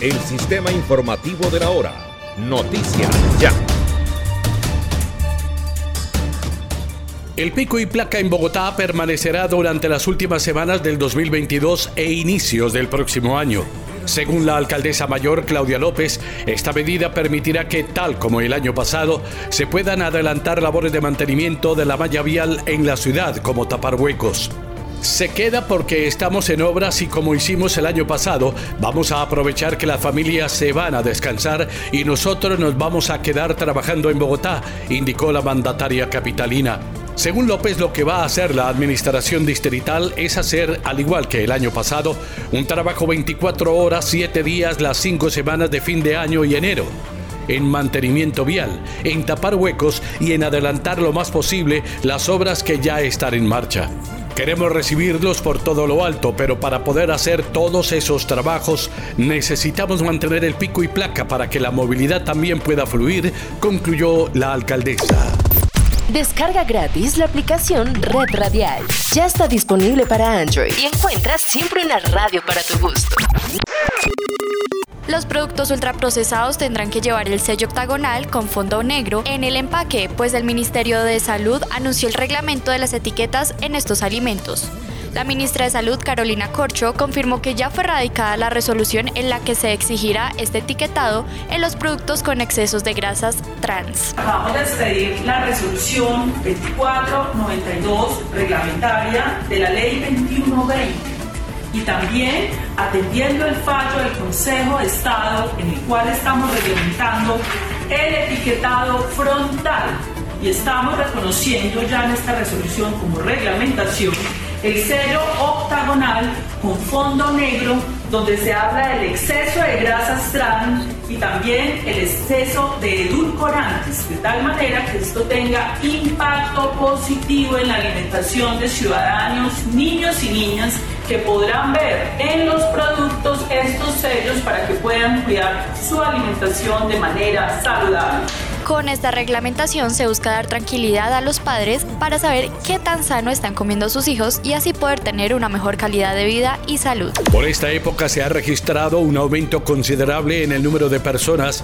el sistema informativo de la hora. Noticias Ya. El pico y placa en Bogotá permanecerá durante las últimas semanas del 2022 e inicios del próximo año. Según la alcaldesa mayor Claudia López, esta medida permitirá que, tal como el año pasado, se puedan adelantar labores de mantenimiento de la malla vial en la ciudad, como tapar huecos. Se queda porque estamos en obras y como hicimos el año pasado, vamos a aprovechar que las familias se van a descansar y nosotros nos vamos a quedar trabajando en Bogotá, indicó la mandataria capitalina. Según López, lo que va a hacer la administración distrital es hacer, al igual que el año pasado, un trabajo 24 horas, 7 días, las 5 semanas de fin de año y enero en mantenimiento vial, en tapar huecos y en adelantar lo más posible las obras que ya están en marcha. Queremos recibirlos por todo lo alto, pero para poder hacer todos esos trabajos necesitamos mantener el pico y placa para que la movilidad también pueda fluir, concluyó la alcaldesa. Descarga gratis la aplicación Red Radial. Ya está disponible para Android y encuentras siempre una radio para tu gusto. Los productos ultraprocesados tendrán que llevar el sello octagonal con fondo negro en el empaque, pues el Ministerio de Salud anunció el reglamento de las etiquetas en estos alimentos. La ministra de Salud, Carolina Corcho, confirmó que ya fue radicada la resolución en la que se exigirá este etiquetado en los productos con excesos de grasas trans. Vamos a expedir la resolución 2492 reglamentaria de la ley 2120 y también atendiendo el fallo del Consejo de Estado en el cual estamos reglamentando el etiquetado frontal. Y estamos reconociendo ya en esta resolución como reglamentación el sello octagonal con fondo negro donde se habla del exceso de grasas trans y también el exceso de edulcorantes, de tal manera que esto tenga impacto positivo en la alimentación de ciudadanos, niños y niñas que podrán ver en los productos estos sellos para que puedan cuidar su alimentación de manera saludable. Con esta reglamentación se busca dar tranquilidad a los padres para saber qué tan sano están comiendo sus hijos y así poder tener una mejor calidad de vida y salud. Por esta época se ha registrado un aumento considerable en el número de personas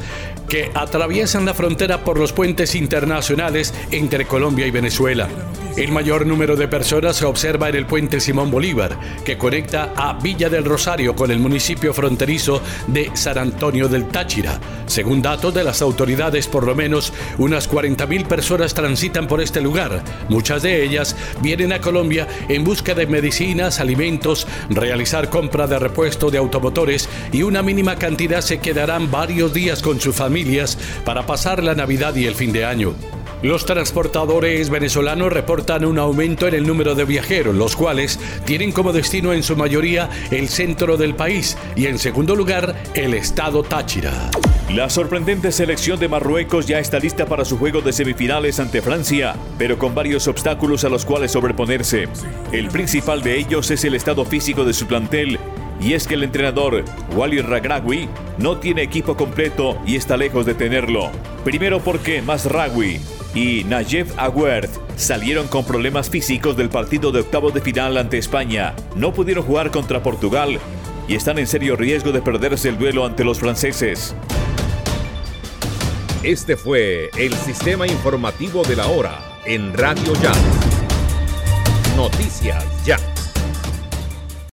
que atraviesan la frontera por los puentes internacionales entre Colombia y Venezuela. El mayor número de personas se observa en el puente Simón Bolívar, que conecta a Villa del Rosario con el municipio fronterizo de San Antonio del Táchira. Según datos de las autoridades, por lo menos unas 40.000 personas transitan por este lugar. Muchas de ellas vienen a Colombia en busca de medicinas, alimentos, realizar compra de repuesto de automotores y una mínima cantidad se quedarán varios días con sus familias para pasar la Navidad y el fin de año. Los transportadores venezolanos reportan un aumento en el número de viajeros, los cuales tienen como destino en su mayoría el centro del país y en segundo lugar el estado Táchira. La sorprendente selección de Marruecos ya está lista para su juego de semifinales ante Francia, pero con varios obstáculos a los cuales sobreponerse. El principal de ellos es el estado físico de su plantel y es que el entrenador Wally Ragrawi no tiene equipo completo y está lejos de tenerlo. Primero porque Masraoui y Nayef Aguert salieron con problemas físicos del partido de octavos de final ante España. No pudieron jugar contra Portugal y están en serio riesgo de perderse el duelo ante los franceses. Este fue el sistema informativo de la hora en Radio Ya. Noticias Ya.